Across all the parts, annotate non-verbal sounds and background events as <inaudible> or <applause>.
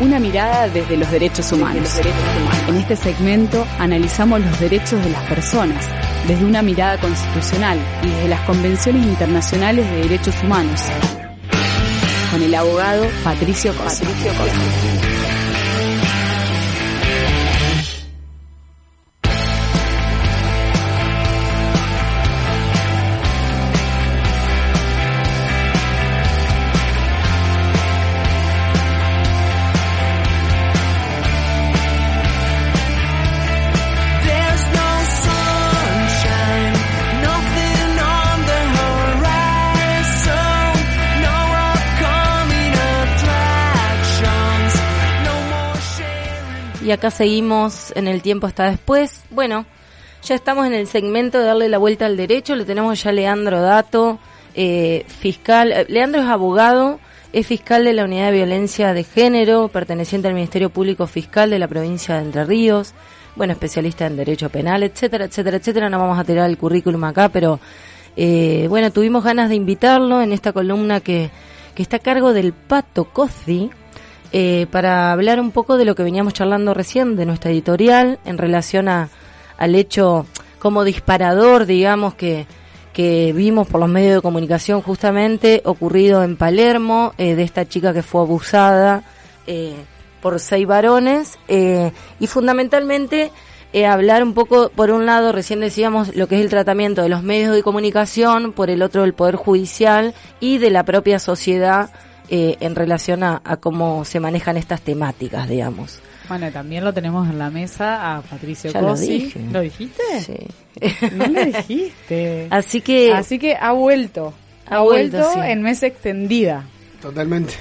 Una mirada desde los derechos humanos. En este segmento analizamos los derechos de las personas desde una mirada constitucional y desde las convenciones internacionales de derechos humanos. Con el abogado Patricio Costa. Y acá seguimos en el tiempo hasta después. Bueno, ya estamos en el segmento de darle la vuelta al derecho, lo tenemos ya Leandro Dato, eh, fiscal. Eh, Leandro es abogado, es fiscal de la Unidad de Violencia de Género, perteneciente al Ministerio Público Fiscal de la provincia de Entre Ríos, bueno, especialista en Derecho Penal, etcétera, etcétera, etcétera. No vamos a tirar el currículum acá, pero eh, bueno, tuvimos ganas de invitarlo en esta columna que, que está a cargo del Pato Cozzi, eh, para hablar un poco de lo que veníamos charlando recién, de nuestra editorial, en relación a, al hecho como disparador, digamos, que, que vimos por los medios de comunicación justamente ocurrido en Palermo, eh, de esta chica que fue abusada eh, por seis varones, eh, y fundamentalmente eh, hablar un poco, por un lado, recién decíamos lo que es el tratamiento de los medios de comunicación, por el otro del Poder Judicial y de la propia sociedad eh, en relación a, a, cómo se manejan estas temáticas, digamos. Bueno, también lo tenemos en la mesa a Patricio ya Cosi. Lo, dije. ¿Lo dijiste? Sí. No lo dijiste. <laughs> Así que... Así que ha vuelto. Ha, ha vuelto, vuelto sí. en mesa extendida. Totalmente.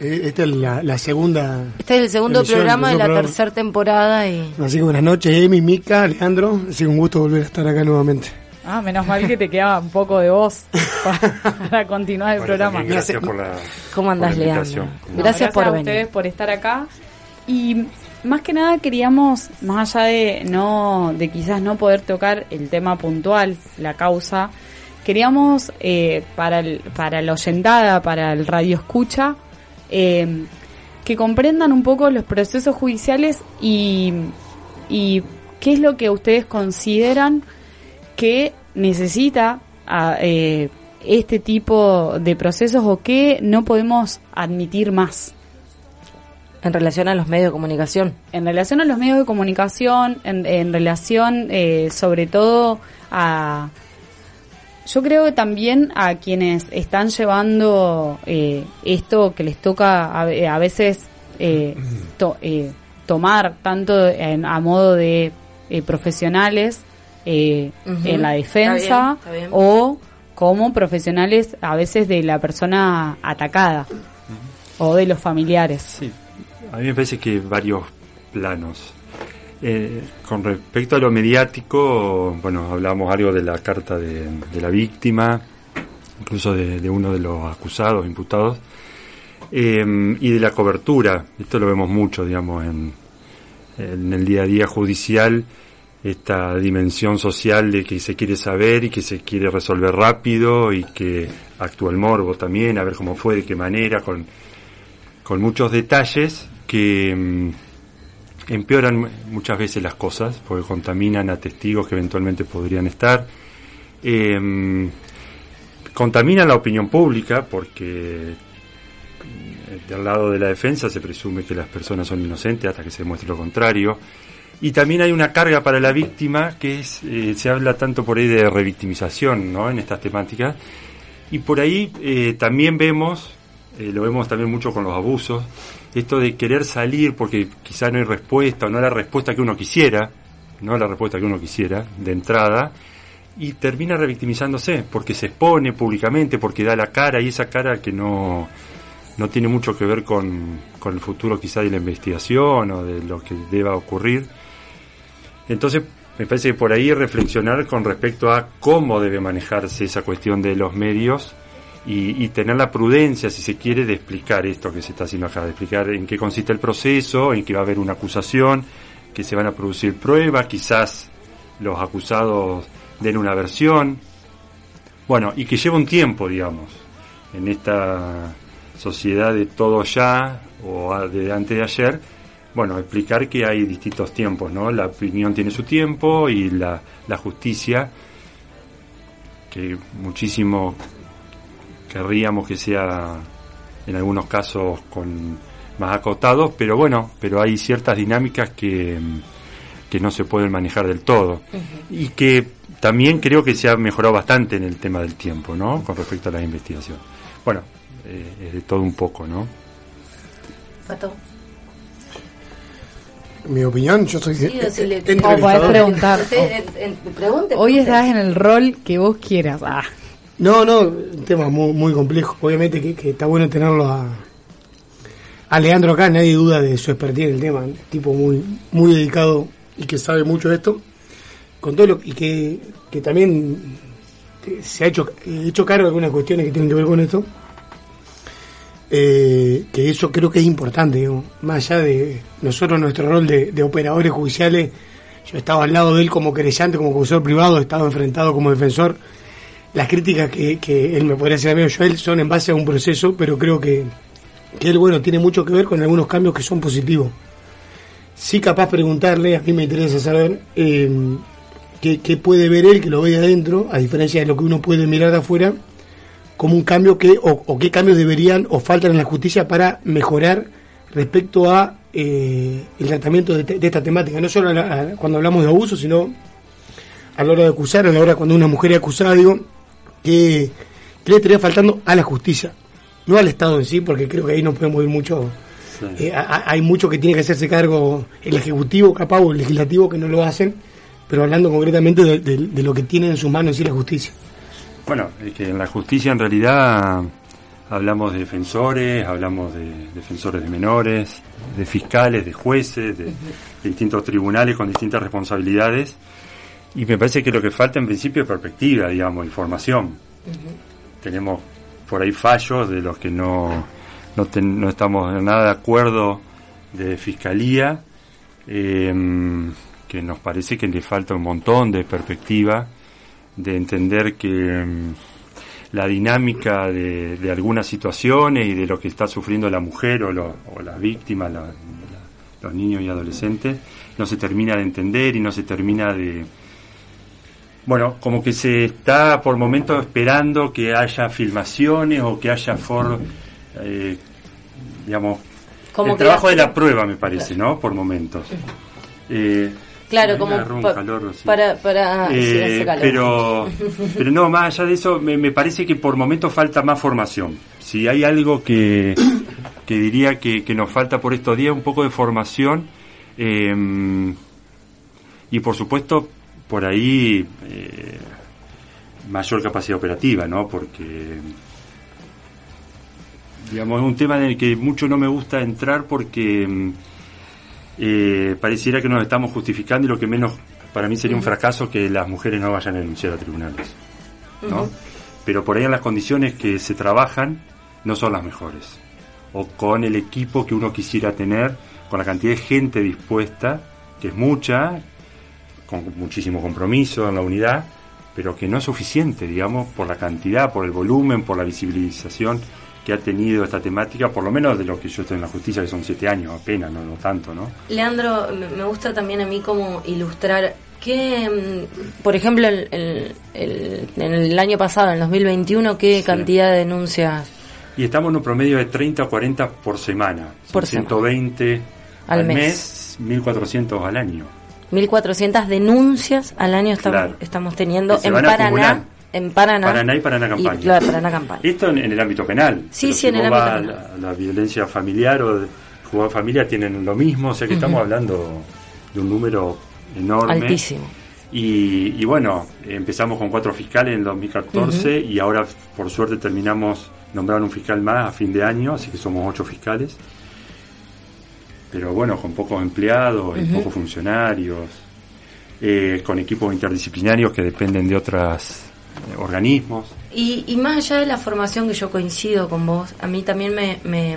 Esta es la, la, segunda. Este es el segundo emisión, programa de la tercera temporada. y Así que buenas noches, Emi, Mica, Alejandro. Así que un gusto volver a estar acá nuevamente. Ah, menos mal que te quedaba un poco de voz <laughs> para, para continuar el bueno, programa. Gracias por la, ¿Cómo andás, por la Leandro? invitación. Gracias, No, gracias por a venir. ustedes por estar acá. Y más que nada queríamos, más allá de no, de quizás no poder tocar el tema puntual, la causa, queríamos eh, para el, para la oyentada, para el radio escucha, eh, que comprendan un poco los procesos judiciales y, y qué es lo que ustedes consideran que necesita a, eh, este tipo de procesos o que no podemos admitir más. En relación a los medios de comunicación. En relación a los medios de comunicación, en, en relación eh, sobre todo a... Yo creo que también a quienes están llevando eh, esto que les toca a, a veces eh, to, tomar tanto en, a modo de profesionales eh, uh -huh. en la defensa está bien, está bien. o como profesionales a veces de la persona atacada uh -huh. o de los familiares. Sí, a mí me parece que varios planos. Eh, con respecto a lo mediático, bueno, hablamos algo de la carta de, de la víctima, incluso de, de, uno de los acusados, imputados, eh, y de la cobertura. Esto lo vemos mucho, digamos, en, en el día a día judicial esta dimensión social de que se quiere saber y que se quiere resolver rápido y que actúa el morbo también, a ver cómo fue, de qué manera, con, con muchos detalles que mmm, empeoran muchas veces las cosas porque contaminan a testigos que eventualmente podrían estar. Eh, contaminan la opinión pública porque del lado de la defensa se presume que las personas son inocentes hasta que se demuestre lo contrario. Y también hay una carga para la víctima que es, eh, se habla tanto por ahí de revictimización ¿no? en estas temáticas. Y por ahí eh, también vemos, eh, lo vemos también mucho con los abusos, esto de querer salir porque quizá no hay respuesta o no la respuesta que uno quisiera, no la respuesta que uno quisiera de entrada, y termina revictimizándose porque se expone públicamente, porque da la cara y esa cara que no, no tiene mucho que ver con, con el futuro quizá de la investigación o de lo que deba ocurrir. Entonces, me parece que por ahí reflexionar con respecto a cómo debe manejarse esa cuestión de los medios y, tener la prudencia, si se quiere, de explicar esto que se está haciendo acá, de explicar en qué consiste el proceso, en que va a haber una acusación, que se van a producir pruebas, quizás los acusados den una versión, bueno, y que lleva un tiempo, digamos, en esta sociedad de todo ya o de antes de ayer, bueno, explicar que hay distintos tiempos, ¿no? La opinión tiene su tiempo y la, la justicia, que muchísimo querríamos que sea en algunos casos con más acotados, pero bueno, pero hay ciertas dinámicas que, que no se pueden manejar del todo y que también creo que se ha mejorado bastante en el tema del tiempo, ¿no? Con respecto a la investigación. Bueno, eh, es de todo un poco, ¿no? Pato. Mi opinión, yo soy Sí, eh, si le- O entrevistador. podés preguntar. Usted, en- en- pregunte, Hoy pregunte. estás en el rol que vos quieras. Ah. No, no, un tema muy, muy complejo. Obviamente que, que está bueno tenerlo a, a Leandro acá, nadie duda de su expertise en el tema, un tipo muy, muy dedicado y que sabe mucho de esto. Con todo lo y que, que también se ha hecho, hecho cargo de algunas cuestiones que tienen que ver con esto. Eh, que eso creo que es importante, más allá de nosotros, nuestro rol de, operadores judiciales, yo estaba al lado de él como querellante, como acusador privado, estaba enfrentado como defensor. Las críticas que, él me podría hacer a mí o yo él son en base a un proceso, pero creo que, que él, bueno, tiene mucho que ver con algunos cambios que son positivos. Sí capaz preguntarle, a mí me interesa saber eh, qué, puede ver él que lo ve de adentro, a diferencia de lo que uno puede mirar de afuera, como un cambio que, o, o qué cambios deberían o faltan en la justicia para mejorar respecto a eh, el tratamiento de, te- de esta temática, no solo a la- a- cuando hablamos de abuso, sino a la hora de acusar, a la hora cuando una mujer es acusada, digo, que, que le estaría faltando a la justicia, no al Estado en sí, porque creo que ahí no podemos ir mucho. eh, a- hay mucho que tiene que hacerse cargo el Ejecutivo, capaz, o el Legislativo que no lo hacen, pero hablando concretamente de, de- de lo que tiene en sus manos en sí la justicia. Bueno, es que en la justicia en realidad hablamos de defensores, hablamos de defensores de menores, de fiscales, de jueces, de, de distintos tribunales con distintas responsabilidades. Y me parece que lo que falta en principio es perspectiva, digamos, información. Tenemos por ahí fallos de los que no, no, ten- no estamos en nada de acuerdo de fiscalía, eh, que nos parece que le falta un montón de perspectiva de entender que mm, la dinámica de, de algunas situaciones y de lo que está sufriendo la mujer o, lo- o la víctima, la- la- los niños y adolescentes, no se termina de entender y no se termina de... Bueno, como que se está por momentos esperando que haya filmaciones o que haya for, eh, digamos, Como el trabajo de la prueba me parece, ¿no? Por momentos. Eh, Claro, como un pa- calor así. para para sí, Eh, calor. pero, <laughs> pero no, más allá de eso, me, me parece que por momentos falta más formación. Si hay algo que, que diría que, que nos falta por estos días, un poco de formación. eh, y por supuesto, por ahí, eh, mayor capacidad operativa, ¿no? Porque, digamos, es un tema en el que mucho no me gusta entrar porque mm, eh, pareciera que nos estamos justificando y lo que menos para mí sería un fracaso que las mujeres no vayan a denunciar a tribunales. ¿no? Pero por ahí en las condiciones que se trabajan no son las mejores. O con el equipo que uno quisiera tener, con la cantidad de gente dispuesta, que es mucha, con muchísimo compromiso en la unidad, pero que no es suficiente, digamos, por la cantidad, por el volumen, por la visibilización que ha tenido esta temática, por lo menos de lo que yo estoy en la justicia, que son siete años apenas, no, no tanto, ¿no? Leandro, me gusta también a mí como ilustrar que, mm, por ejemplo, el- el- el- en el año pasado, en el 2021, qué Sí. cantidad de denuncias Y estamos en un promedio de 30 o 40 por semana. Por semana. 120 Al al, mes. mes, 1400 al año. 1.400 denuncias al año estamos, Claro. estamos teniendo en Paraná. acumulando. En Paraná. Paraná y Paraná Campaña. claro, Paraná Campaña. Esto en, en el ámbito penal. Sí, sí, si en el ámbito a La, la violencia familiar o jugar familia tienen lo mismo, o sea que estamos hablando de un número enorme. Altísimo. Y, y bueno, empezamos con cuatro fiscales en el 2014 y ahora por suerte terminamos nombrando un fiscal más a fin de año, así que somos ocho fiscales. Pero bueno, con pocos empleados y pocos funcionarios, eh, con equipos interdisciplinarios que dependen de otros organismos. Y, y más allá de la formación que yo coincido con vos, a mí también me... me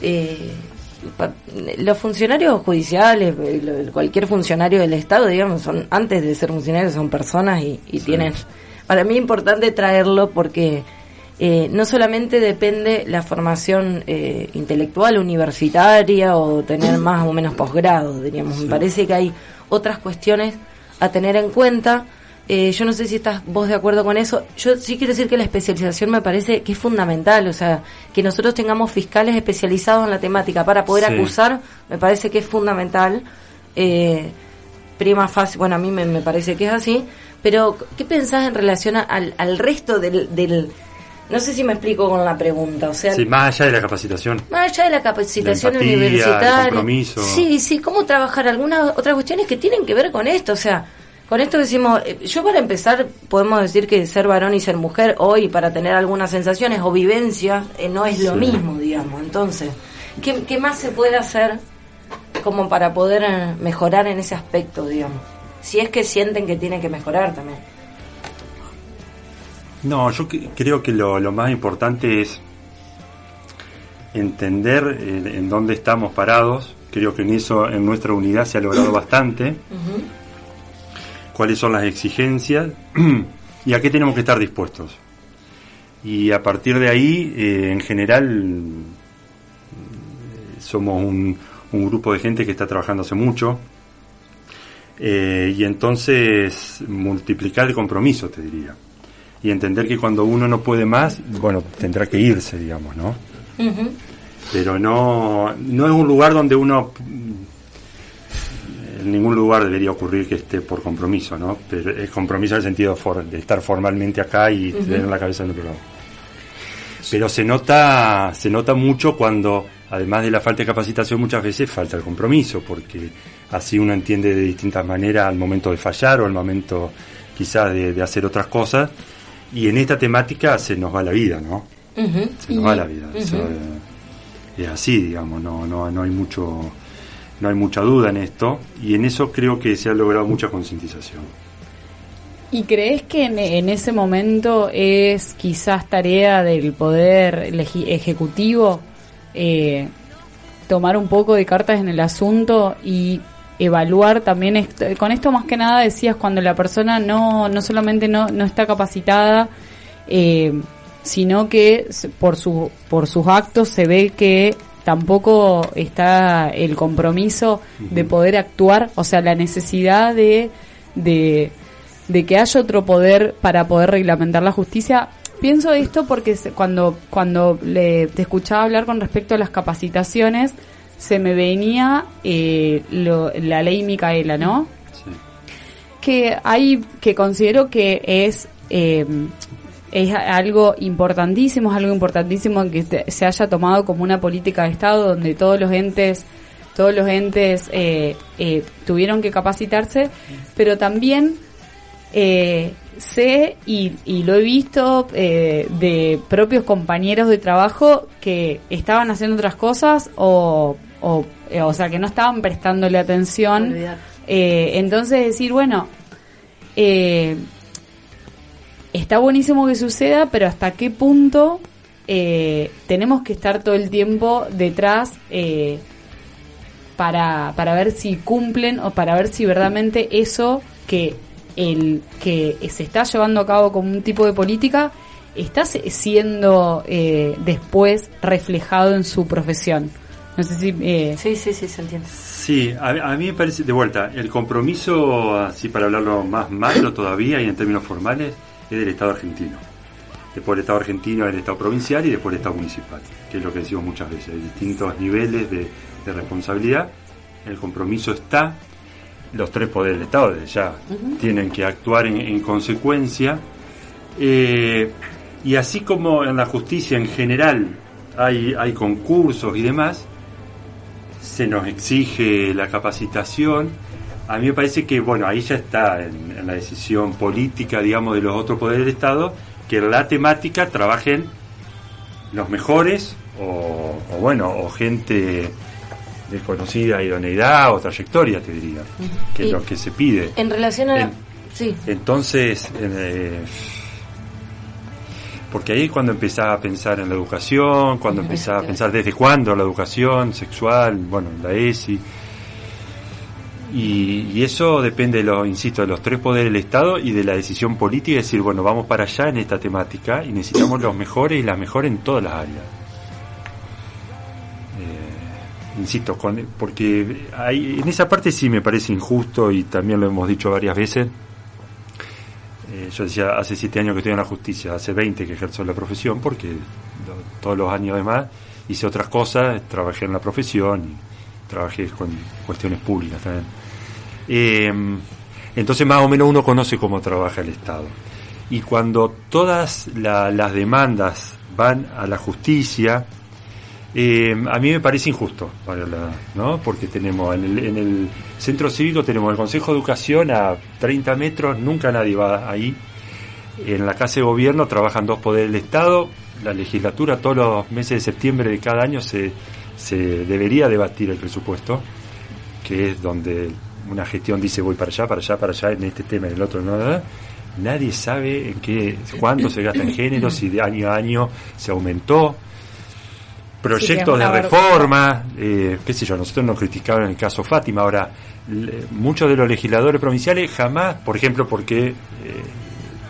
eh, pa- los funcionarios judiciales, eh, cualquier funcionario del Estado, digamos, son antes de ser funcionarios son personas y, y tienen... Para mí es importante traerlo porque eh, no solamente depende la formación eh, intelectual universitaria o tener más o menos posgrado, diríamos. Me parece que hay otras cuestiones a tener en cuenta. Eh, yo no sé si estás vos de acuerdo con eso. Yo sí quiero decir que la especialización me parece que es fundamental. O sea, que nosotros tengamos fiscales especializados en la temática para poder acusar, me parece que es fundamental. prima fácil, bueno, a mí me, parece que es así. Pero, ¿qué pensás en relación al, al resto del, del no sé si me explico con la pregunta, o sea... Sí, más allá de la capacitación. Más allá de la capacitación universitaria. Sí, sí, cómo trabajar algunas otras cuestiones que tienen que ver con esto, o sea, con esto decimos, eh, yo para empezar podemos decir que ser varón y ser mujer hoy para tener algunas sensaciones o vivencias eh, no es lo mismo, digamos. Entonces, ¿qué, ¿qué más se puede hacer como para poder eh, mejorar en ese aspecto, digamos? Si es que sienten que tienen que mejorar también. No, yo creo que lo, más importante es entender eh, en dónde estamos parados. Creo que en eso, en nuestra unidad se ha logrado <clears throat> bastante. Cuáles son las exigencias <clears throat> y a qué tenemos que estar dispuestos. Y a partir de ahí, eh, en general, somos un, grupo de gente que está trabajando hace mucho. Eh, y entonces multiplicar el compromiso, te diría y entender que cuando uno no puede más, bueno, tendrá que irse, digamos, ¿no? Pero no, no es un lugar donde uno, en ningún lugar debería ocurrir que esté por compromiso, ¿no? Pero es compromiso en el sentido de estar formalmente acá y tener la cabeza en otro lado. Pero se nota, se nota mucho cuando, además de la falta de capacitación, muchas veces falta el compromiso, porque así uno entiende de distintas maneras al momento de fallar o al momento quizás de, de hacer otras cosas y en esta temática se nos va la vida, ¿no? Se nos va la vida. es así, digamos, no, no, no hay mucho no hay mucha duda en esto y en eso creo que se ha logrado mucha concientización. ¿Y crees que en, ese momento es quizás tarea del poder ejecutivo eh, tomar un poco de cartas en el asunto y evaluar también con esto más que nada decías cuando la persona no no solamente no, no está capacitada eh, sino que por su por sus actos se ve que tampoco está el compromiso de poder actuar o sea la necesidad de, de de que haya otro poder para poder reglamentar la justicia pienso esto porque cuando cuando le te escuchaba hablar con respecto a las capacitaciones se me venía eh, la ley Micaela, ¿no? Sí. Que hay, que considero que es, eh, es algo importantísimo, es algo importantísimo que se haya tomado como una política de Estado donde todos los entes todos los entes eh, tuvieron que capacitarse, pero también sé y, y, lo he visto de propios compañeros de trabajo que estaban haciendo otras cosas o o, eh, o sea, que no estaban prestándole atención. Eh, entonces decir, bueno, eh, está buenísimo que suceda, pero hasta qué punto tenemos que estar todo el tiempo detrás para, para ver si cumplen o para ver si verdaderamente eso que el que se está llevando a cabo como un tipo de política está siendo después reflejado en su profesión. No sé si... Eh... Sí, sí, sí, se entiende. Sí, a, mí me parece, de vuelta, el compromiso, así para hablarlo más macro todavía y en términos formales, es del Estado argentino. Después del Estado argentino el Estado provincial y después el Estado municipal, que es lo que decimos muchas veces, hay distintos niveles de, responsabilidad. El compromiso está, los tres poderes del Estado desde ya tienen que actuar en, consecuencia. Eh, y así como en la justicia en general hay, hay concursos y demás, se nos exige la capacitación. A mí me parece que, bueno, ahí ya está en, la decisión política, digamos, de los otros poderes del Estado, que la temática trabajen los mejores o, bueno, o gente de conocida idoneidad o trayectoria, te diría, que es lo que se pide. En relación a... sí. Entonces, eh, porque ahí es cuando empezaba a pensar en la educación, cuando empezaba a pensar desde cuándo la educación sexual, bueno, la ESI. Y, y eso depende, de insisto, de los tres poderes del Estado y de la decisión política, es decir, bueno, vamos para allá en esta temática y necesitamos los mejores y las mejores en todas las áreas. Eh, insisto, con, porque hay, en esa parte sí me parece injusto y también lo hemos dicho varias veces. Eh, yo decía, hace siete años que estoy en la justicia, hace 20 que ejerzo la profesión, porque todos los años además hice otras cosas, trabajé en la profesión y trabajé con cuestiones públicas también. Eh, entonces más o menos uno conoce cómo trabaja el Estado. Y cuando todas la- las demandas van a la justicia, eh, a mí me parece injusto, para la- ¿no? porque tenemos en el, en el centro cívico tenemos el Consejo de Educación a 30 metros, nunca nadie va ahí. En la Casa de Gobierno trabajan dos poderes del Estado, la legislatura todos los meses de septiembre de cada año se, se debería debatir el presupuesto, que es donde una gestión dice voy para allá, para allá, para allá, en este tema, en el otro, no. Nadie sabe en qué, cuánto se gasta en género, si de año a año se aumentó. Proyectos de reforma, eh, qué sé yo, nosotros nos criticaban en el caso Fátima, ahora le- muchos de los legisladores provinciales jamás, por ejemplo, porque eh,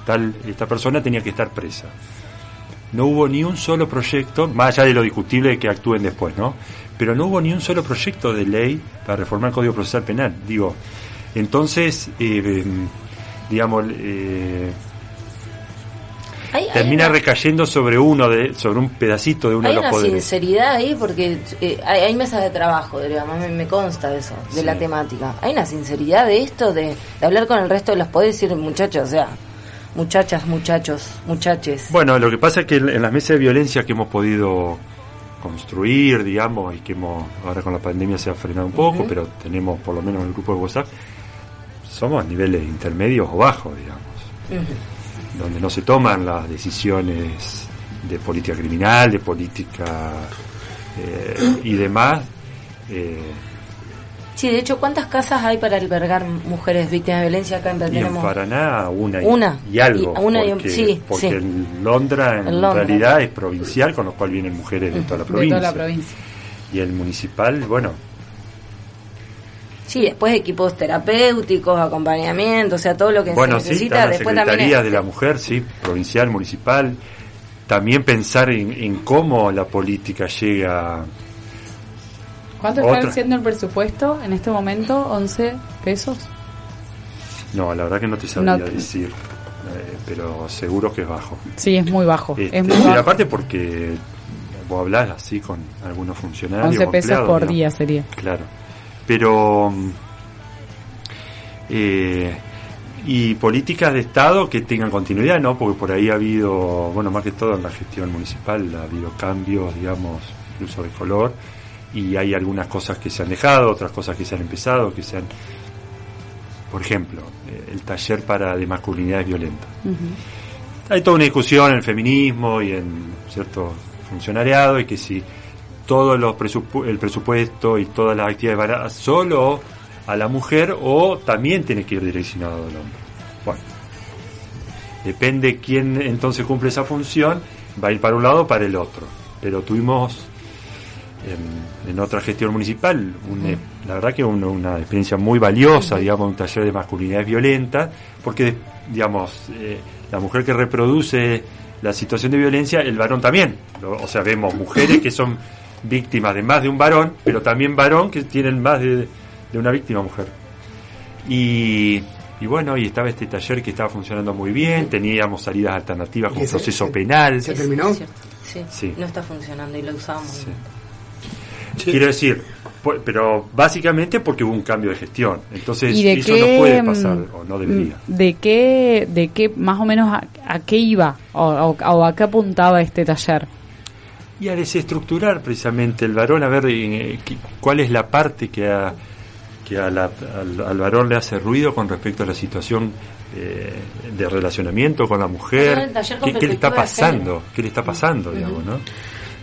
tal esta persona tenía que estar presa. No hubo ni un solo proyecto, más allá de lo discutible que actúen después, ¿no? Pero no hubo ni un solo proyecto de ley para reformar el Código Procesal Penal. Digo, entonces, eh, digamos, eh, Hay- hay termina una- recayendo sobre uno de, sobre un pedacito de uno Hay de los una poderes. sinceridad ahí porque eh, hay, hay mesas de trabajo, digamos, me, me consta eso, de Sí. la temática. Hay una sinceridad de esto, de, de hablar con el resto de los poderes y decir, muchachos, o sea, muchachas, muchachos, muchaches. Bueno, lo que pasa es que en las mesas de violencia que hemos podido construir, digamos, y que hemos, ahora con la pandemia se ha frenado un poco, pero tenemos por lo menos en el grupo de WhatsApp, somos niveles intermedios o bajos, digamos, donde no se toman las decisiones de política criminal, de política eh, y demás. eh, Sí, de hecho, ¿cuántas casas hay para albergar mujeres víctimas de violencia acá en y en tenemos? Paraná una y, Una. y algo, Y- una y- porque, sí, porque sí. en Londra en, En Londra. realidad es provincial, con lo cual vienen mujeres de toda la <laughs> de provincia. toda la provincia. Y el municipal, bueno, Sí, después equipos terapéuticos, acompañamiento, o sea, todo lo que bueno, se sí, necesita. las después también es- de la mujer, sí, provincial, municipal. También pensar en, en cómo la política llega. ¿Cuánto Otra. está siendo el presupuesto en este momento? ¿11 pesos? No, la verdad que no te sabría No. decir, eh, pero seguro que es bajo. Sí, es muy bajo. Este, es muy y bajo. aparte porque vos hablás así con algunos funcionarios. 11 o pesos empleados, por día sería. Claro. Pero. eh, y políticas de Estado que tengan continuidad, ¿no? Porque por ahí ha habido, bueno, más que todo en la gestión municipal, ha habido cambios, digamos, incluso de color, y hay algunas cosas que se han dejado, otras cosas que se han empezado, que se han. Por ejemplo, eh, el taller para de masculinidades violentas. Hay toda una discusión en el feminismo y en cierto funcionariado y que si todos los presupu- el presupuesto y todas las actividades van solo a la mujer o también tiene que ir direccionado al hombre. Bueno, depende quién entonces cumple esa función, va a ir para un lado o para el otro. Pero tuvimos en, en otra gestión municipal, un- la verdad que un- una experiencia muy valiosa, digamos, un taller de masculinidad violenta, porque, digamos, eh, la mujer que reproduce la situación de violencia, el varón también. Lo- O sea, vemos mujeres que son víctimas de más de un varón, pero también varón que tienen más de, de una víctima mujer. Y, y bueno, y estaba este taller que estaba funcionando muy bien, teníamos salidas alternativas con ¿Y ese- proceso se- penal. se terminó? Sí, Sí. no está funcionando y lo usamos. Sí. Sí. Quiero decir, pu- pero básicamente porque hubo un cambio de gestión. Entonces, ¿Y de eso qué, no puede pasar, mm, o no debería. ¿De qué, de qué más o menos a, a qué iba o, o- o a qué apuntaba este taller? Y a desestructurar precisamente el varón, a ver eh, cuál es la parte que, a- que a la- al, al varón le hace ruido con respecto a la situación eh, de relacionamiento con la mujer. ¿Qué, qué le está pasando? ¿Qué le está pasando, digamos, no?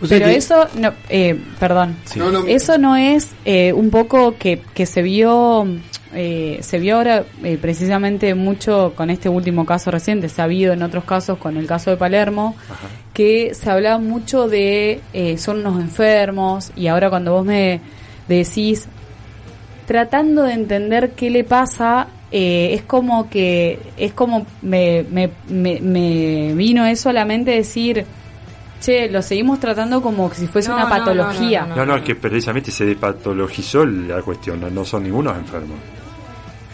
O sea Pero que- eso, no, eh, perdón, Sí. No, no, eso no es eh, un poco que, que se vio eh, se vio ahora eh, precisamente mucho con este último caso reciente, se ha habido en otros casos con el caso de Palermo, Ajá. que se hablaba mucho de eh, son unos enfermos y ahora cuando vos me decís tratando de entender qué le pasa. eh, es como que, es como me, me, me, me vino eso a la mente decir, che, lo seguimos tratando como si fuese No, una no, no, patología. no, No, no, es que precisamente se despatologizó la cuestión, no, no son ningunos enfermos.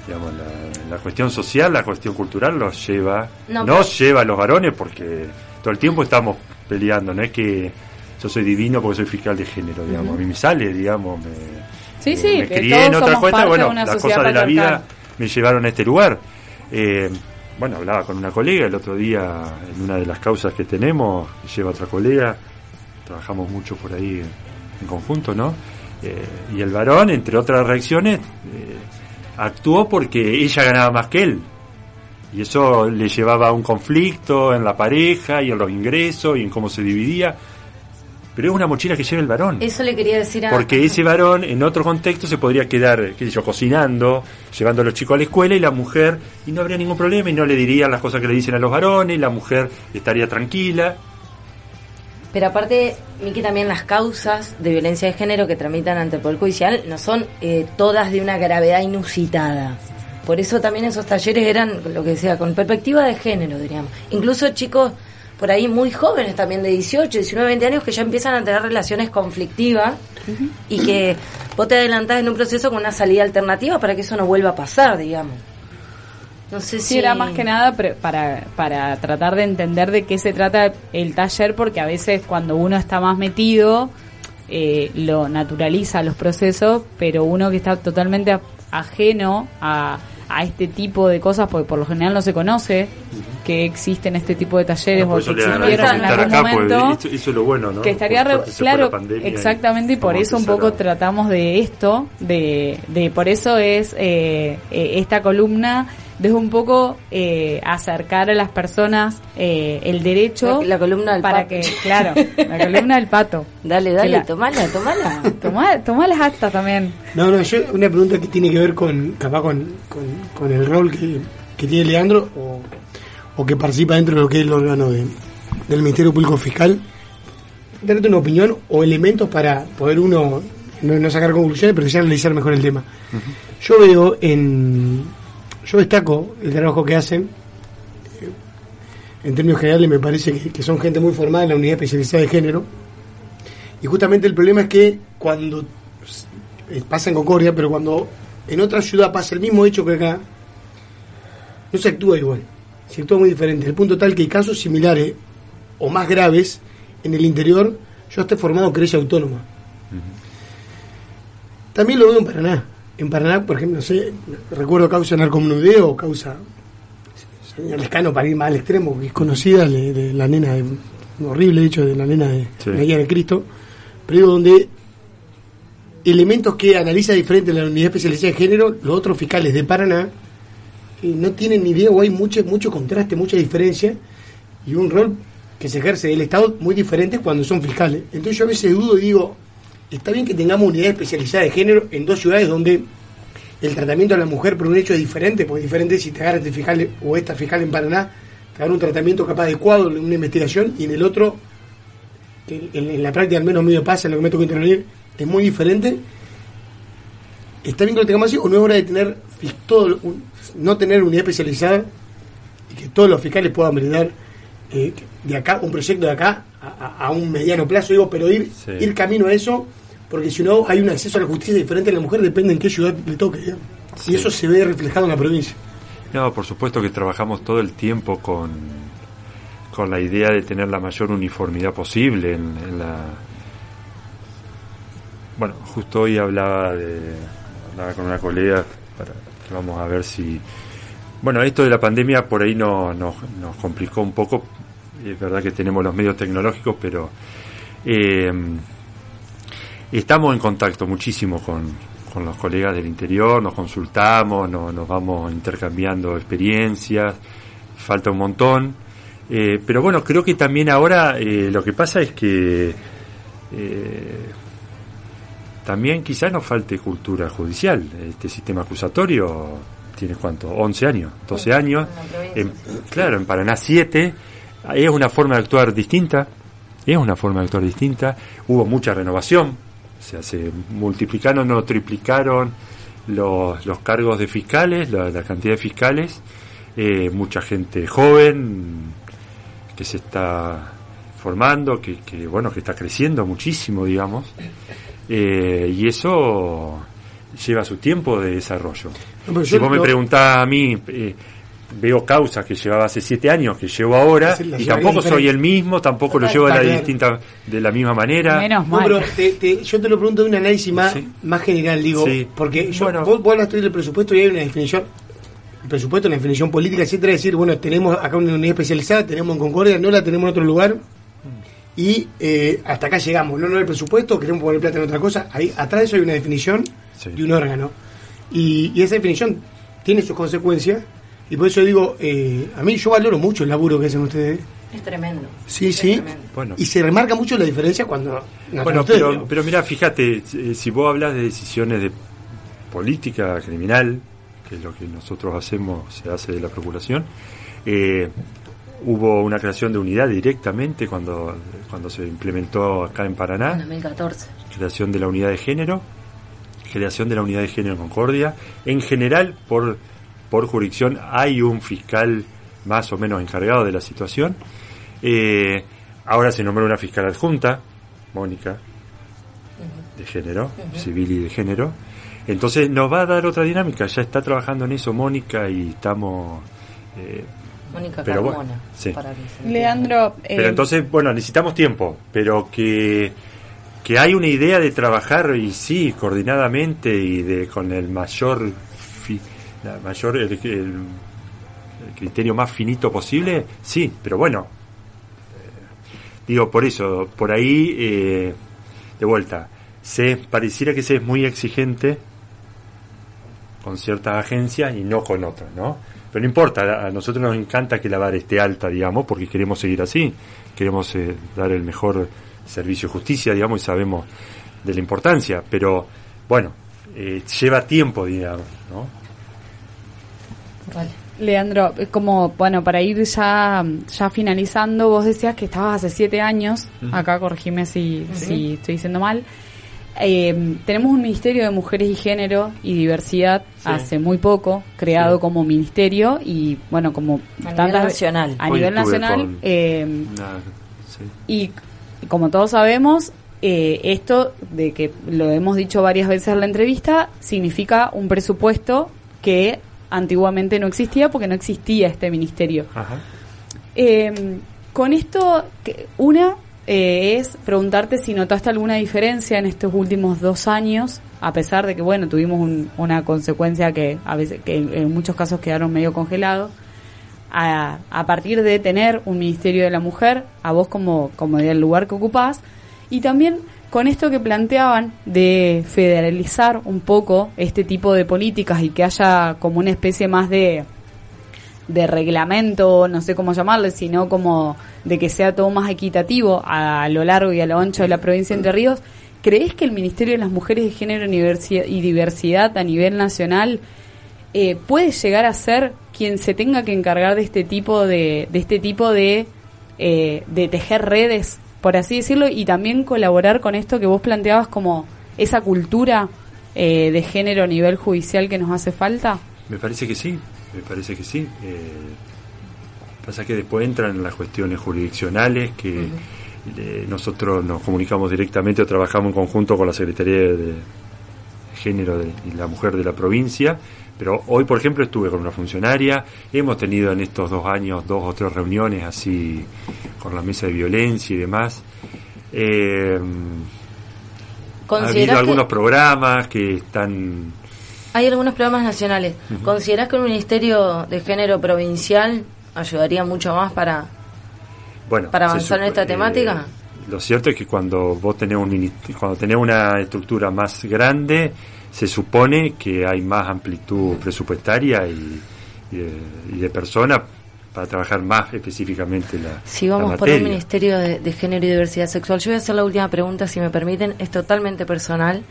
Digamos, la, la cuestión social, la cuestión cultural los lleva, No, nos pero- lleva a los varones porque todo el tiempo estamos peleando, no es que yo soy divino porque soy fiscal de género, digamos, a mí me sale, digamos, me, Sí, me- sí, me que crié en otra de bueno, las cosas de la vida me llevaron a este lugar. Eh, bueno, hablaba con una colega el otro día en una de las causas que tenemos, lleva otra colega, trabajamos mucho por ahí en conjunto, ¿no? Eh, y el varón, entre otras reacciones, eh, actuó porque ella ganaba más que él. Y eso le llevaba a un conflicto en la pareja y en los ingresos y en cómo se dividía. Pero es una mochila que lleva el varón. Eso le quería decir a... Porque ese varón en otro contexto se podría quedar, qué sé yo, cocinando, llevando a los chicos a la escuela y la mujer, y no habría ningún problema y no le dirían las cosas que le dicen a los varones, y la mujer estaría tranquila. Pero aparte, Miki, también las causas de violencia de género que tramitan ante el Poder Judicial no son eh, todas de una gravedad inusitada. Por eso también esos talleres eran, lo que decía, con perspectiva de género, diríamos. Incluso chicos por ahí muy jóvenes también, de 18, 19, 20 años, que ya empiezan a tener relaciones conflictivas y que vos te adelantás en un proceso con una salida alternativa para que eso no vuelva a pasar, digamos. No sé Sí, si... era más que nada para, para tratar de entender de qué se trata el taller, porque a veces cuando uno está más metido, eh, lo naturaliza los procesos, pero uno que está totalmente ajeno a, a este tipo de cosas, porque por lo general no se conoce que existen este tipo de talleres Por o que existieron en algún acá, porque momento. eso, eso es lo bueno, ¿no? Que estaría, Por re- claro, exactamente, y por eso un poco a- tratamos de esto, de, de por eso es eh, eh, esta columna, de un poco eh, acercar a las personas eh, el derecho La- la columna del para pato. que, claro, la columna del pato. <laughs> Dale, dale, la- tomala, tomala. Tomá, tomá las actas también. No, no, yo una pregunta que tiene que ver con, capaz con, con, con el rol que, que tiene Leandro o, o que participa dentro de lo que es el órgano de- del Ministerio Público Fiscal. Darte una opinión o elementos para poder uno no, no sacar conclusiones, pero sí analizar mejor el tema. Yo veo en. Yo destaco el trabajo que hacen. En términos generales, me parece que, que son gente muy formada en la unidad especializada de género. Y justamente el problema es que cuando eh, pasa en Concordia, pero cuando en otra ciudad pasa el mismo hecho que acá, no se actúa igual, se actúa muy diferente. El punto tal que hay casos similares o más graves en el interior, yo estoy formado querella autónoma. También lo veo en Paraná. En Paraná, por ejemplo, no sé, recuerdo causa narcomenudeo, causa señor Lescano para ir más al extremo, que es conocida de, de la nena, de, horrible hecho de la nena de Sí. De Cristo, pero digo donde elementos que analiza diferente la unidad especializada de género, los otros fiscales de Paraná no tienen ni idea o hay mucho, mucho contraste, mucha diferencia y un rol que se ejerce del Estado muy diferente cuando son fiscales. Entonces yo a veces dudo y digo, está bien que tengamos unidad especializada de género en dos ciudades donde el tratamiento a la mujer por un hecho es diferente, porque es diferente si te agarra este fiscal o esta fiscal en Paraná, te agarra un tratamiento capaz adecuado en una investigación y en el otro, en, en la práctica al menos medio pasa, en lo que me toca intervenir, es muy diferente. Está bien que lo tengamos así o no es hora de tener todo, un- no tener unidad especializada y que todos los fiscales puedan brindar eh, de acá, un proyecto de acá a, a- a un mediano plazo, digo, pero ir, Sí. ir camino a eso, porque si no hay un acceso a la justicia diferente en la mujer, depende en qué ciudad le toque. digamos. Y eso se ve reflejado en la provincia. No, por supuesto que trabajamos todo el tiempo con, con la idea de tener la mayor uniformidad posible en, en la... Bueno, justo hoy hablaba, de, con una colega para que vamos a ver si... Bueno, esto de la pandemia por ahí no, no- nos complicó un poco. Es verdad que tenemos los medios tecnológicos, pero eh, estamos en contacto muchísimo con, con los colegas del interior, nos consultamos, no- nos vamos intercambiando experiencias, falta un montón. Eh, pero bueno, creo que también ahora eh, lo que pasa es que eh, también quizás nos falte cultura judicial. Este sistema acusatorio tiene cuánto, 11 años, 12 años. En- claro, en Paraná 7. Es una forma de actuar distinta. Es una forma de actuar distinta. Hubo mucha renovación. O sea, se multiplicaron o triplicaron los, los cargos de fiscales, la, la cantidad de fiscales, eh, mucha gente joven que se está formando, que, que, bueno, que está creciendo muchísimo, digamos, eh, y eso lleva su tiempo de desarrollo. No, si vos me preguntás a mí, eh, veo causas que llevaba hace siete años, que llevo ahora, la y tampoco soy el mismo, tampoco lo llevo de la distinta, de la misma manera. Menos No, pero te- te- yo te lo pregunto de un análisis más, Sí. más general, digo, Sí. porque yo, Bueno. vos, vos hablaste del presupuesto y hay una definición, el presupuesto, una definición política, etcétera, decir, bueno, tenemos acá una unidad especializada, tenemos en Concordia, no la tenemos en otro lugar, y eh, hasta acá llegamos, no, no el presupuesto, queremos poner plata en otra cosa, ahí atrás de eso hay una definición Sí. de un órgano, y, y esa definición tiene sus consecuencias, y por eso digo, eh, a mí yo valoro mucho el laburo que hacen ustedes, Es tremendo. sí, Es sí, tremendo. Bueno. y se remarca mucho la diferencia cuando... no, Bueno, ustedes, pero, pero mira, fíjate, eh, si vos hablas de decisiones de política criminal, que es lo que nosotros hacemos, se hace de la Procuración, eh, hubo una creación de unidad directamente cuando, cuando se implementó acá en En Paraná, 2014. creación de la unidad de género, creación de la unidad de género en Concordia. En general, por, por jurisdicción, hay un fiscal más o menos encargado de la situación. Eh, ahora se nombró una fiscal adjunta, Mónica, de género, civil y de género. Entonces nos va a dar otra dinámica, ya está trabajando en eso Mónica y estamos... eh, Mónica Pero Carmona. bueno, sí. para. Leandro, eh, pero entonces, bueno, necesitamos tiempo, pero que, que hay una idea de trabajar y sí, coordinadamente y de con el mayor, fi- la mayor el, el- el criterio más finito posible, sí, pero bueno, eh, digo por eso, por ahí, eh, de vuelta, se pareciera que se es muy exigente con ciertas agencias y no con otras, ¿no? Pero no importa, a nosotros nos encanta que la vara esté alta, digamos, porque queremos seguir así, queremos eh, dar el mejor servicio de justicia, digamos, y sabemos de la importancia, pero bueno, eh, lleva tiempo, digamos, ¿no? Vale. Leandro, eh, como, bueno, para ir ya, ya finalizando, vos decías que estabas hace siete años, acá corregime si, si estoy diciendo mal. Eh, tenemos un Ministerio de Mujeres y Género y Diversidad Sí. hace muy poco, creado Sí. como ministerio y, bueno, como A tantas- nivel nacional. A Hoy nivel nacional. eh, Una- sí. y como todos sabemos, eh, esto de que lo hemos dicho varias veces en la entrevista, significa un presupuesto que antiguamente no existía porque no existía este ministerio. Ajá. Eh, con esto, que- una eh, es preguntarte si notaste alguna diferencia en estos últimos dos años, a pesar de que, bueno, tuvimos un- una consecuencia que a veces, que en, muchos casos quedaron medio congelados. A, a partir de tener un Ministerio de la Mujer, a vos como, como del lugar que ocupás, y también con esto que planteaban de federalizar un poco este tipo de políticas y que haya como una especie más de, de reglamento, no sé cómo llamarle, sino como de que sea todo más equitativo a, lo largo y a lo ancho de la provincia de Entre Ríos, ¿crees que el Ministerio de las Mujeres de Género y Diversidad a nivel nacional eh, puede llegar a ser quien se tenga que encargar de este tipo de, de este tipo de, eh, de tejer redes, por así decirlo, y también colaborar con esto que vos planteabas como esa cultura eh, de género a nivel judicial que nos hace falta? Me parece que sí, me parece que sí. Eh, pasa que después entran las cuestiones jurisdiccionales que eh, nosotros nos comunicamos directamente o trabajamos en conjunto con la Secretaría de Género de- y la Mujer de la provincia. Pero hoy, por ejemplo, estuve con una funcionaria. Hemos tenido en estos dos años dos o tres reuniones así con la mesa de violencia y demás. Eh, ha habido ¿Considerás que- algunos programas que están Hay algunos programas nacionales. Ujú. ¿Considerás que un ministerio de género provincial ayudaría mucho más para... Bueno, para avanzar en esta temática? eh, lo cierto es que cuando vos tenés un cuando tenés una estructura más grande, se supone que hay más amplitud presupuestaria y, y de, y de personas para trabajar más específicamente la, Si la vamos por un materia. ministerio de, de género y diversidad sexual, yo voy a hacer la última pregunta, si me permiten, es totalmente personal,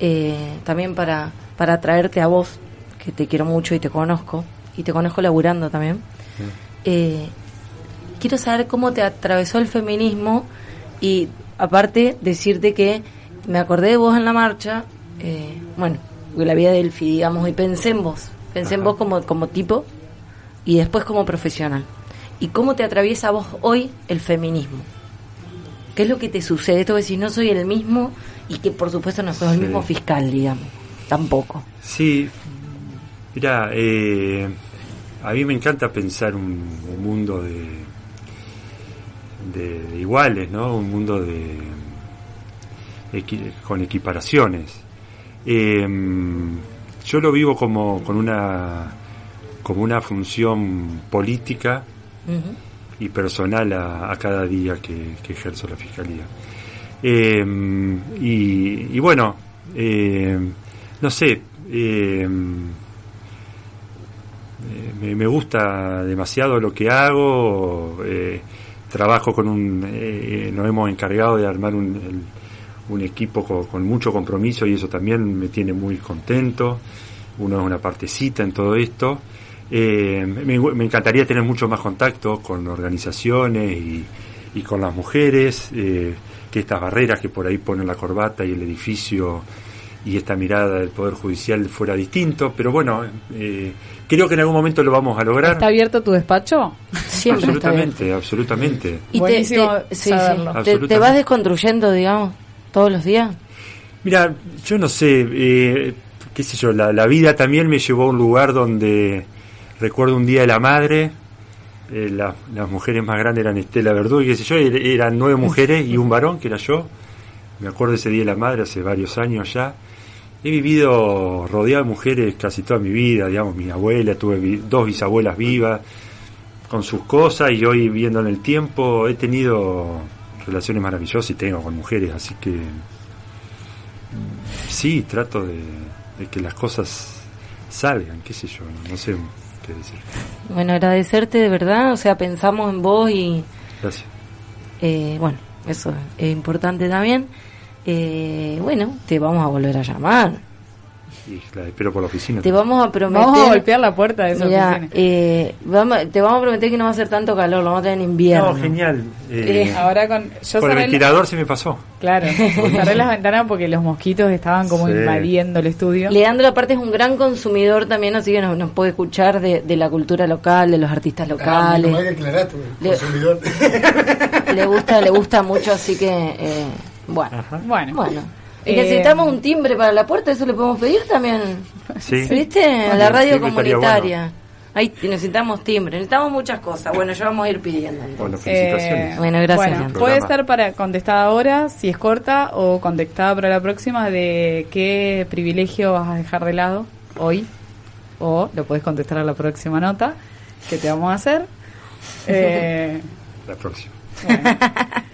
eh, también para, para traerte a vos, que te quiero mucho y te conozco, y te conozco laburando también. Eh, quiero saber cómo te atravesó el feminismo y aparte decirte que me acordé de vos en la marcha, eh, bueno, la vida de Elfi, digamos, y pensé en vos, pensé en vos como, como tipo y después como profesional. ¿Y cómo te atraviesa a vos hoy el feminismo? ¿Qué es lo que te sucede? Esto de decir, no soy el mismo y que por supuesto no sos el Sí. mismo fiscal, digamos, tampoco. Sí, mira, eh, a mí me encanta pensar un, un mundo de, de, de iguales, ¿no? Un mundo de con equiparaciones. Eh, yo lo vivo como con una como una función política y personal a, a cada día que, que ejerzo la fiscalía. Eh, y, y bueno, eh, no sé, eh, eh, me, gusta demasiado lo que hago, eh, trabajo con un, eh, nos hemos encargado de armar un, el- un equipo con, mucho compromiso y eso también me tiene muy contento, uno es una partecita en todo esto. Eh, me, encantaría tener mucho más contacto con organizaciones y, y con las mujeres, eh, que estas barreras que por ahí ponen la corbata y el edificio y esta mirada del Poder Judicial fuera distinto, pero bueno, eh, creo que en algún momento lo vamos a lograr. ¿Está abierto tu despacho? Siempre absolutamente, absolutamente. Y te, te- sí, sí. saberlo. Te- vas desconstruyendo, digamos, todos los días. Mira, yo no sé, eh, qué sé yo, la, la vida también me llevó a un lugar donde recuerdo un día de la madre, eh, la- las mujeres más grandes eran Estela Verdú y qué sé yo, er- eran nueve mujeres y un varón, que era yo. Me acuerdo ese día de la madre hace varios años ya. He vivido rodeado de mujeres casi toda mi vida, digamos, mi abuela, tuve dos bisabuelas vivas, con sus cosas y hoy viendo en el tiempo he tenido relaciones maravillosas y tengo con mujeres, así que sí, trato de, de que las cosas salgan, qué sé yo, no, no Bueno, agradecerte de verdad, o sea, pensamos en vos y Gracias. eh, bueno, eso es importante también. Eh, bueno, te vamos a volver a llamar, Y la espero por la oficina. te vamos a prometer. Vamos a golpear la puerta de esa Mirá, oficina. eh, vamos, te vamos a prometer que no va a hacer tanto calor, lo vamos a tener en invierno. No, genial. Eh, Eh, Ahora con... Yo con el la- ventilador se me pasó. Claro, <laughs> cerré las ventanas porque los mosquitos estaban como Sí. invadiendo el estudio. Leandro aparte es un gran consumidor también, así que nos, nos puede escuchar de, de la cultura local, de los artistas Ah, locales. que aclaraste, Le- consumidor. <laughs> le gusta, le gusta mucho, así que eh, bueno. Bueno, Bueno. Y Eh, necesitamos un timbre para la puerta, eso le podemos pedir también. Sí. ¿Viste? A la radio comunitaria. Ahí necesitamos timbre, necesitamos muchas cosas. Bueno, ya vamos a ir pidiendo. entonces. Bueno, felicitaciones. Eh, Bueno, gracias, Bueno, puede ser para contestada ahora, si es corta, o contestada para la próxima, de qué privilegio vas a dejar de lado hoy, o lo puedes contestar a la próxima nota que te vamos a hacer. <laughs> Eh, La próxima. bueno, <laughs>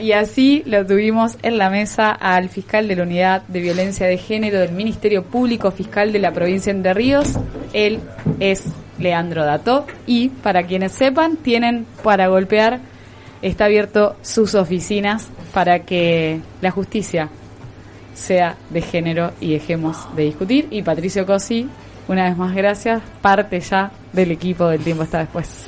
y así lo tuvimos en la mesa al fiscal de la Unidad de Violencia de Género del Ministerio Público Fiscal de la provincia de Entre Ríos. Él es Leandro Dato y para quienes sepan, tienen para golpear, está abierto sus oficinas para que la justicia sea de género y dejemos de discutir. Y Patricio Cosi, una vez más gracias, parte ya del equipo del tiempo está después.